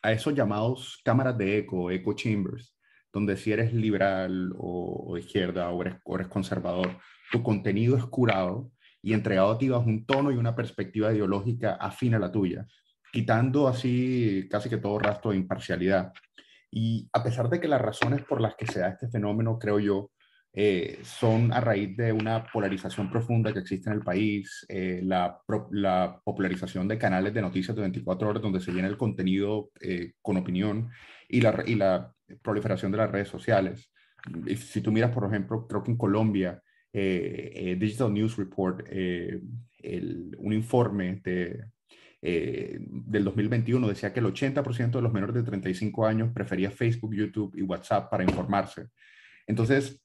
Speaker 1: a esos llamados cámaras de eco, echo chambers, donde si eres liberal o, de izquierda o eres, conservador, tu contenido es curado y entregado a ti bajo un tono y una perspectiva ideológica afín a la tuya, quitando así casi que todo rastro de imparcialidad. Y a pesar de que las razones por las que se da este fenómeno, creo yo, eh, son a raíz de una polarización profunda que existe en el país, eh, la, la, popularización de canales de noticias de 24 horas donde se llena el contenido eh, con opinión y la, y la proliferación de las redes sociales. Si tú miras, por ejemplo, creo que en Colombia, Digital News Report, el, un informe de, del 2021 decía que el 80% de los menores de 35 años prefería Facebook, YouTube y WhatsApp para informarse. Entonces,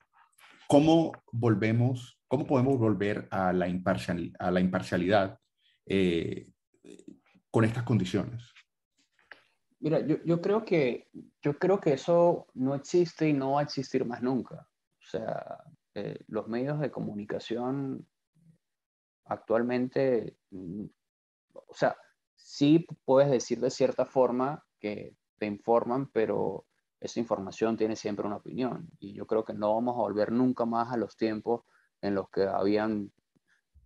Speaker 1: ¿Cómo volvemos, cómo podemos volver a la, imparcial, a la imparcialidad eh, con estas condiciones?
Speaker 2: Mira, yo, yo, creo que, yo creo que eso no existe y no va a existir más nunca. O sea, eh, los medios de comunicación actualmente, mm, o sea, sí puedes decir de cierta forma que te informan, pero esa información tiene siempre una opinión. Y yo creo que no vamos a volver nunca más a los tiempos en los que habían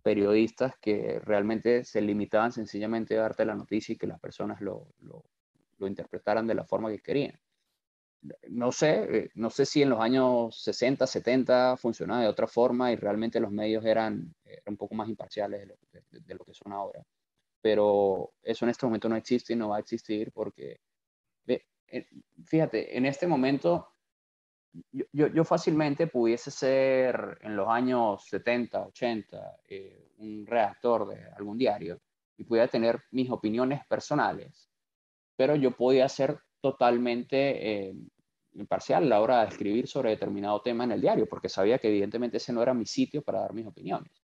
Speaker 2: periodistas que realmente se limitaban sencillamente a darte la noticia y que las personas lo, lo, interpretaran de la forma que querían. No sé, eh, no sé si en los años 60, 70 funcionaba de otra forma y realmente los medios eran, un poco más imparciales de lo, de lo que son ahora. Pero eso en este momento no existe y no va a existir porque fíjate, en este momento yo, fácilmente pudiese ser en los años 70, 80 eh, un redactor de algún diario y pudiera tener mis opiniones personales, pero yo podía ser totalmente eh, imparcial a la hora de escribir sobre determinado tema en el diario, porque sabía que evidentemente ese no era mi sitio para dar mis opiniones.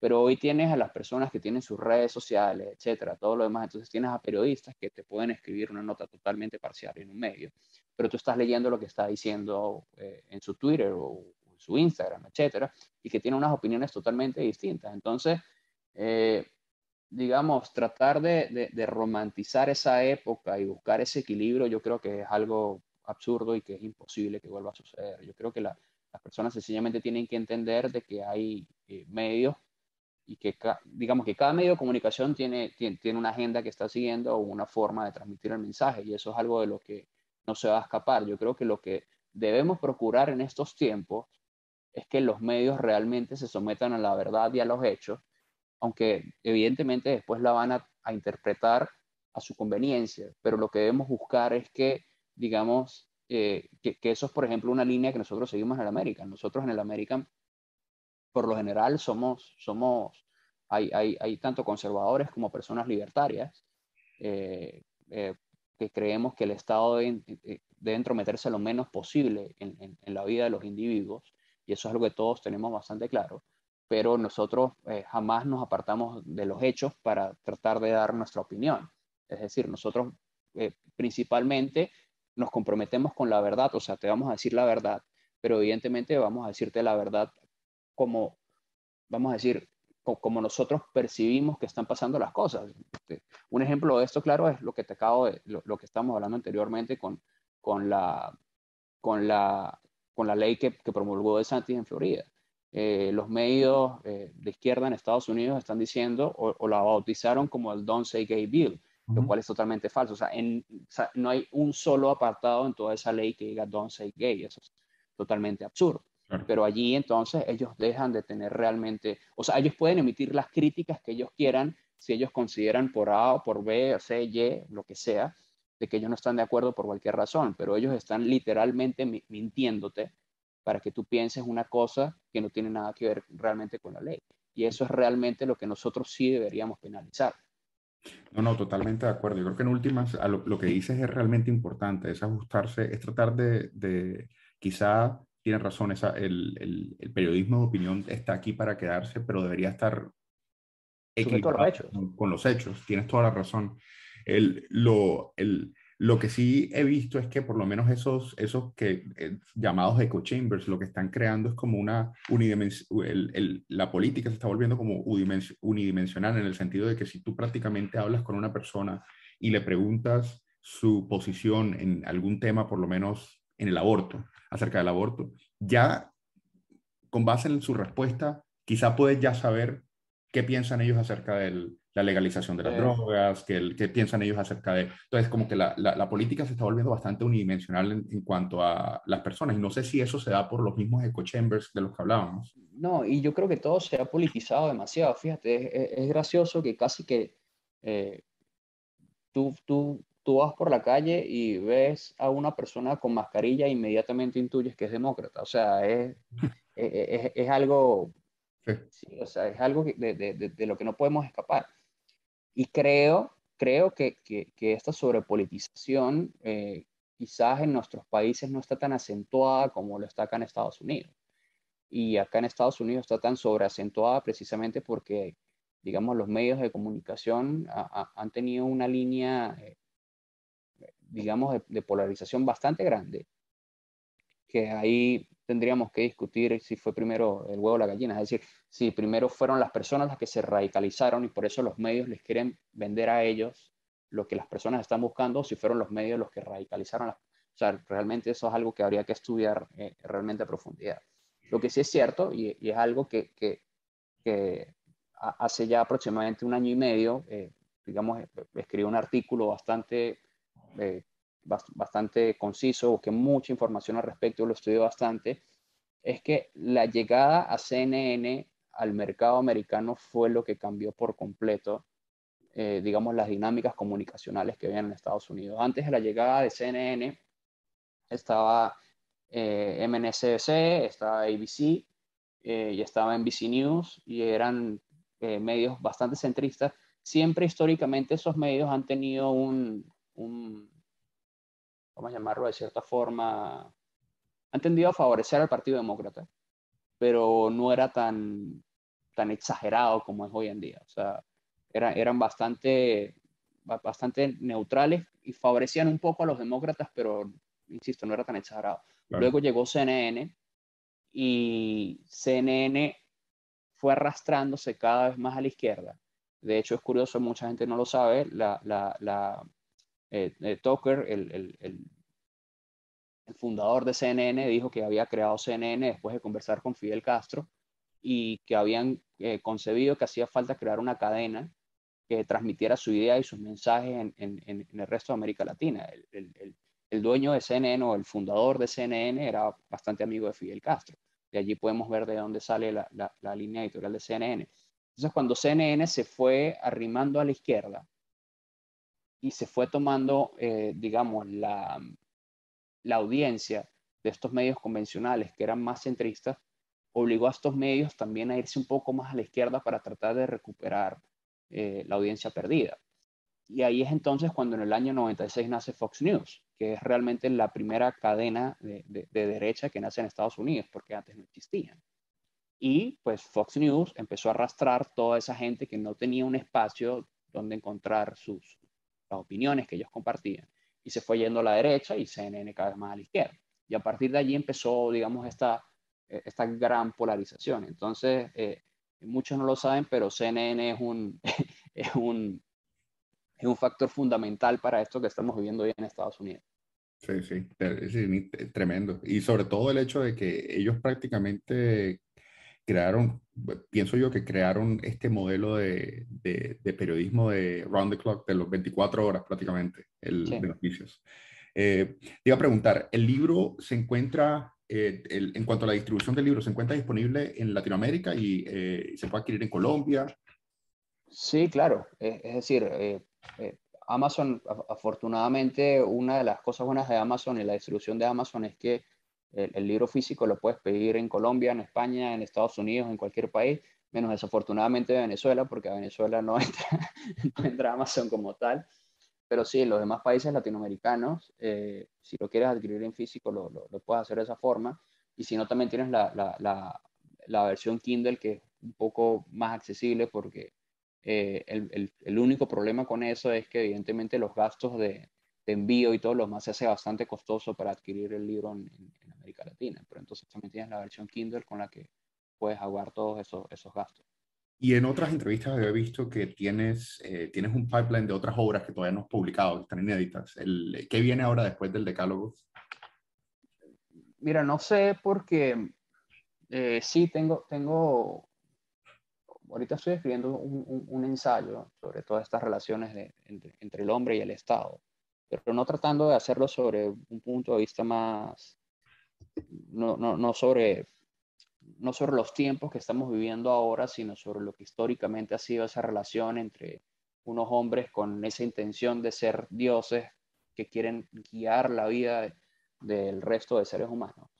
Speaker 2: Pero hoy tienes a las personas que tienen sus redes sociales, etcétera, todo lo demás. Entonces tienes a periodistas que te pueden escribir una nota totalmente parcial en un medio, pero tú estás leyendo lo que está diciendo eh, en su Twitter o, en su Instagram, etcétera, y que tiene unas opiniones totalmente distintas. Entonces, eh, digamos, tratar de, de, romantizar esa época y buscar ese equilibrio, yo creo que es algo absurdo y que es imposible que vuelva a suceder. Yo creo que las personas sencillamente tienen que entender de que hay eh, medios y que digamos que cada medio de comunicación tiene, tiene, una agenda que está siguiendo o una forma de transmitir el mensaje y eso es algo de lo que no se va a escapar. Yo creo que lo que debemos procurar en estos tiempos es que los medios realmente se sometan a la verdad y a los hechos, aunque evidentemente después la van a, interpretar a su conveniencia, pero lo que debemos buscar es que, digamos, eh, que, que, eso es, por ejemplo, una línea que nosotros seguimos en el American. Nosotros en el American por lo general somos, somos hay, hay, hay tanto conservadores como personas libertarias eh, eh, que creemos que el Estado debe, eh, debe, entrometerse lo menos posible en, en, la vida de los individuos, y eso es algo que todos tenemos bastante claro, pero nosotros jamás nos apartamos de los hechos para tratar de dar nuestra opinión. Es decir, nosotros principalmente nos comprometemos con la verdad, o sea, te vamos a decir la verdad, pero evidentemente vamos a decirte la verdad como, vamos a decir, como nosotros percibimos que están pasando las cosas. Este, un ejemplo de esto, claro, es lo que te acabo de, lo, que estamos hablando anteriormente con, con, la, con, la, con la ley que, que promulgó de Santis en Florida. Eh, los medios eh, de izquierda en Estados Unidos están diciendo o, la bautizaron como el Don't Say Gay Bill, lo cual es totalmente falso. O sea, en, no hay un solo apartado en toda esa ley que diga Don't Say Gay. Eso es totalmente absurdo. Pero allí entonces ellos dejan de tener realmente, o sea, ellos pueden emitir las críticas que ellos quieran si ellos consideran por A o por B o C, Y, lo que sea, de que ellos no están de acuerdo por cualquier razón, pero ellos están literalmente mintiéndote para que tú pienses una cosa que no tiene nada que ver realmente con la ley. Y eso es realmente lo que nosotros sí deberíamos penalizar.
Speaker 1: No, no, totalmente de acuerdo. Yo creo que en últimas lo, que dices es realmente importante, es ajustarse, es tratar de, de quizá tienes razón, esa, el, el, periodismo de opinión está aquí para quedarse, pero debería estar equilibrado con, con, los hechos. Tienes toda la razón. El, lo, el, lo que sí he visto es que por lo menos esos, esos que, eh, llamados echo chambers, lo que están creando es como una unidimensional, la política se está volviendo como unidimensional en el sentido de que si tú prácticamente hablas con una persona y le preguntas su posición en algún tema, por lo menos en el aborto, acerca del aborto, ya con base en su respuesta, quizá puedes ya saber qué piensan ellos acerca de la legalización de las drogas, qué, qué, piensan ellos acerca de... Entonces, como que la, la, política se está volviendo bastante unidimensional en, en, cuanto a las personas, y no sé si eso se da por los mismos echo chambers de los que hablábamos.
Speaker 2: No, y yo creo que todo se ha politizado demasiado, fíjate, es, gracioso que casi que eh, tú, tú, tú vas por la calle y ves a una persona con mascarilla e inmediatamente intuyes que es demócrata, o sea, es, es, es algo o sea, es algo de, de, de, lo que no podemos escapar. Y creo, creo que, que, que esta sobrepolitización eh, quizás en nuestros países no está tan acentuada como lo está acá en Estados Unidos. Y acá en Estados Unidos está tan sobreacentuada precisamente porque, digamos, los medios de comunicación han tenido una línea, eh, digamos, de, polarización bastante grande, que ahí tendríamos que discutir si fue primero el huevo o la gallina, es decir, si primero fueron las personas las que se radicalizaron y por eso los medios les quieren vender a ellos lo que las personas están buscando, o si fueron los medios los que radicalizaron. o sea, realmente eso es algo que habría que estudiar eh, realmente a profundidad. Lo que sí es cierto, y, es algo que, que, hace ya aproximadamente un año y medio, eh, digamos, escribí un artículo bastante eh, bastante conciso, que mucha información al respecto, lo estudié bastante, es que la llegada a CNN al mercado americano fue lo que cambió por completo, eh, digamos, las dinámicas comunicacionales que había en Estados Unidos. Antes de la llegada de CNN estaba eh, estaba ABC eh, y estaba NBC News y eran medios bastante centristas. Siempre históricamente esos medios han tenido un vamos a llamarlo de cierta forma, han tendido a favorecer al Partido Demócrata, pero no era tan, tan exagerado como es hoy en día. O sea, eran bastante, bastante neutrales y favorecían un poco a los demócratas, pero, insisto, no era tan exagerado. Luego llegó CNN y CNN fue arrastrándose cada vez más a la izquierda. De hecho, es curioso, mucha gente no lo sabe, la, la eh, eh, Tucker, el, fundador de CNN, dijo que había creado CNN después de conversar con Fidel Castro y que habían eh, concebido que hacía falta crear una cadena que transmitiera su idea y sus mensajes en, el resto de América Latina. El, dueño de CNN o el fundador de CNN era bastante amigo de Fidel Castro. De allí podemos ver de dónde sale la, la línea editorial de CNN. Entonces, cuando CNN se fue arrimando a la izquierda, y se fue tomando, eh, digamos, la, la audiencia de estos medios convencionales que eran más centristas, obligó a estos medios también a irse un poco más a la izquierda para tratar de recuperar eh, la audiencia perdida. Y ahí es entonces cuando en el año 96 nace Fox News, que es realmente la primera cadena de, de, de derecha que nace en Estados Unidos, porque antes no existían. Y pues Fox News empezó a arrastrar toda esa gente que no tenía un espacio donde encontrar sus, las opiniones que ellos compartían, y se fue yendo a la derecha y CNN cada vez más a la izquierda. Y a partir de allí empezó, digamos, esta, eh, esta gran polarización. Entonces, eh, muchos no lo saben, pero CNN es un, es un, es un factor fundamental para esto que estamos viviendo hoy en Estados Unidos.
Speaker 1: Sí, sí, sí, tremendo. Y sobre todo el hecho de que ellos prácticamente crearon, pienso yo que crearon este modelo de, de, periodismo de round the clock, de los 24 horas prácticamente, el de noticias. Eh, te iba a preguntar, ¿el libro se encuentra, eh, en cuanto a la distribución del libro, se encuentra disponible en Latinoamérica y eh, se puede adquirir en Colombia?
Speaker 2: Sí, claro. Es, decir, Amazon, afortunadamente, una de las cosas buenas de Amazon y la distribución de Amazon es que el, libro físico lo puedes pedir en Colombia, en España, en Estados Unidos, en cualquier país, menos desafortunadamente de Venezuela, porque a Venezuela no entra, Amazon como tal. Pero sí, en los demás países latinoamericanos, eh, si lo quieres adquirir en físico, lo, lo, puedes hacer de esa forma. Y si no, también tienes la, la, la, versión Kindle, que es un poco más accesible, porque eh, el, el, el, único problema con eso es que evidentemente los gastos de, de envío y todo lo más se hace bastante costoso para adquirir el libro en, América Latina. Pero entonces también tienes la versión Kindle con la que puedes aguar todos esos, esos gastos.
Speaker 1: Y en otras entrevistas he visto que tienes, eh, tienes un pipeline de otras obras que todavía no has publicado, que están inéditas. El, ¿Qué viene ahora después del decálogo?
Speaker 2: Mira, no sé porque eh, sí tengo, tengo ahorita estoy escribiendo un, ensayo sobre todas estas relaciones entre, el hombre y el Estado, pero no tratando de hacerlo sobre un punto de vista más, no, no, no, sobre, no sobre los tiempos que estamos viviendo ahora, sino sobre lo que históricamente ha sido esa relación entre unos hombres con esa intención de ser dioses que quieren guiar la vida del resto de seres humanos.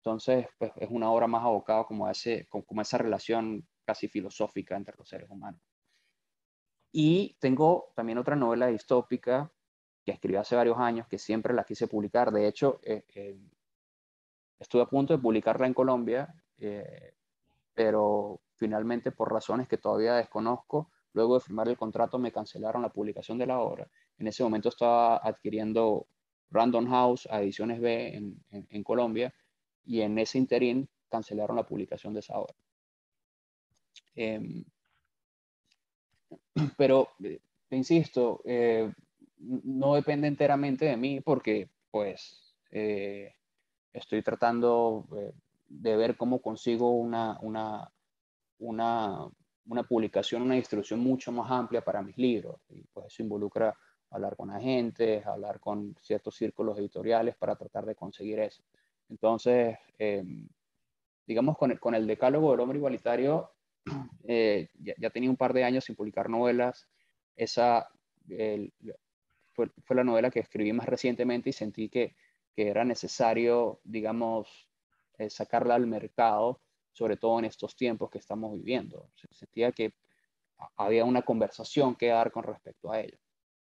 Speaker 2: Entonces, pues, es una obra más abocada como a, como esa relación casi filosófica entre los seres humanos. Y tengo también otra novela distópica que escribí hace varios años, que siempre la quise publicar. De hecho, eh, eh, estuve a punto de publicarla en Colombia, eh, pero finalmente por razones que todavía desconozco, luego de firmar el contrato me cancelaron la publicación de la obra. En ese momento estaba adquiriendo Random House a Ediciones B en, Colombia y en ese interín cancelaron la publicación de esa obra. Em, pero, eh, insisto, eh, no depende enteramente de mí porque, pues, eh, estoy tratando de ver cómo consigo una, una, una, una, publicación, una distribución mucho más amplia para mis libros. Y pues eso involucra hablar con agentes, hablar con ciertos círculos editoriales para tratar de conseguir eso. Entonces, em, digamos, con el, con el decálogo del hombre igualitario, eh, ya, tenía un par de años sin publicar novelas. Esa fue, fue, la novela que escribí más recientemente y sentí que, que era necesario, digamos, eh, sacarla al mercado, sobre todo en estos tiempos que estamos viviendo. Sentía que había una conversación que dar con respecto a ello.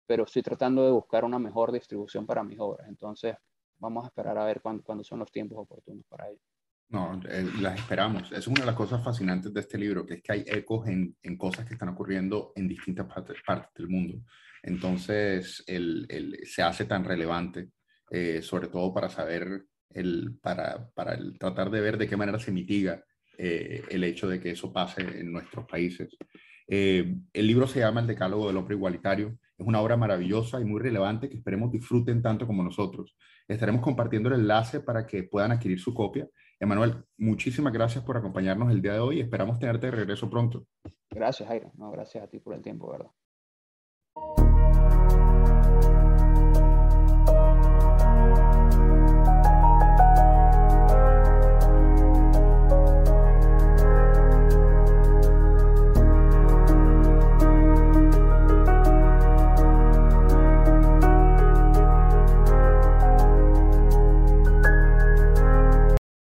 Speaker 2: Pero estoy tratando de buscar una mejor distribución para mis obras. Entonces, vamos a esperar a ver cuándo, son los tiempos oportunos para ello.
Speaker 1: No, las esperamos. Es una de las cosas fascinantes de este libro, que es que hay ecos en, cosas que están ocurriendo en distintas partes, del mundo. Entonces, el, se hace tan relevante, eh, sobre todo para saber, el, para, para el, tratar de ver de qué manera se mitiga eh, el hecho de que eso pase en nuestros países. el libro se llama El Decálogo del Hombre Igualitario. Es una obra maravillosa y muy relevante que esperemos disfruten tanto como nosotros. Estaremos compartiendo el enlace para que puedan adquirir su copia. Emanuel, muchísimas gracias por acompañarnos el día de hoy. Esperamos tenerte de regreso pronto.
Speaker 2: Gracias, Jairo. No, gracias a ti por el tiempo, ¿verdad?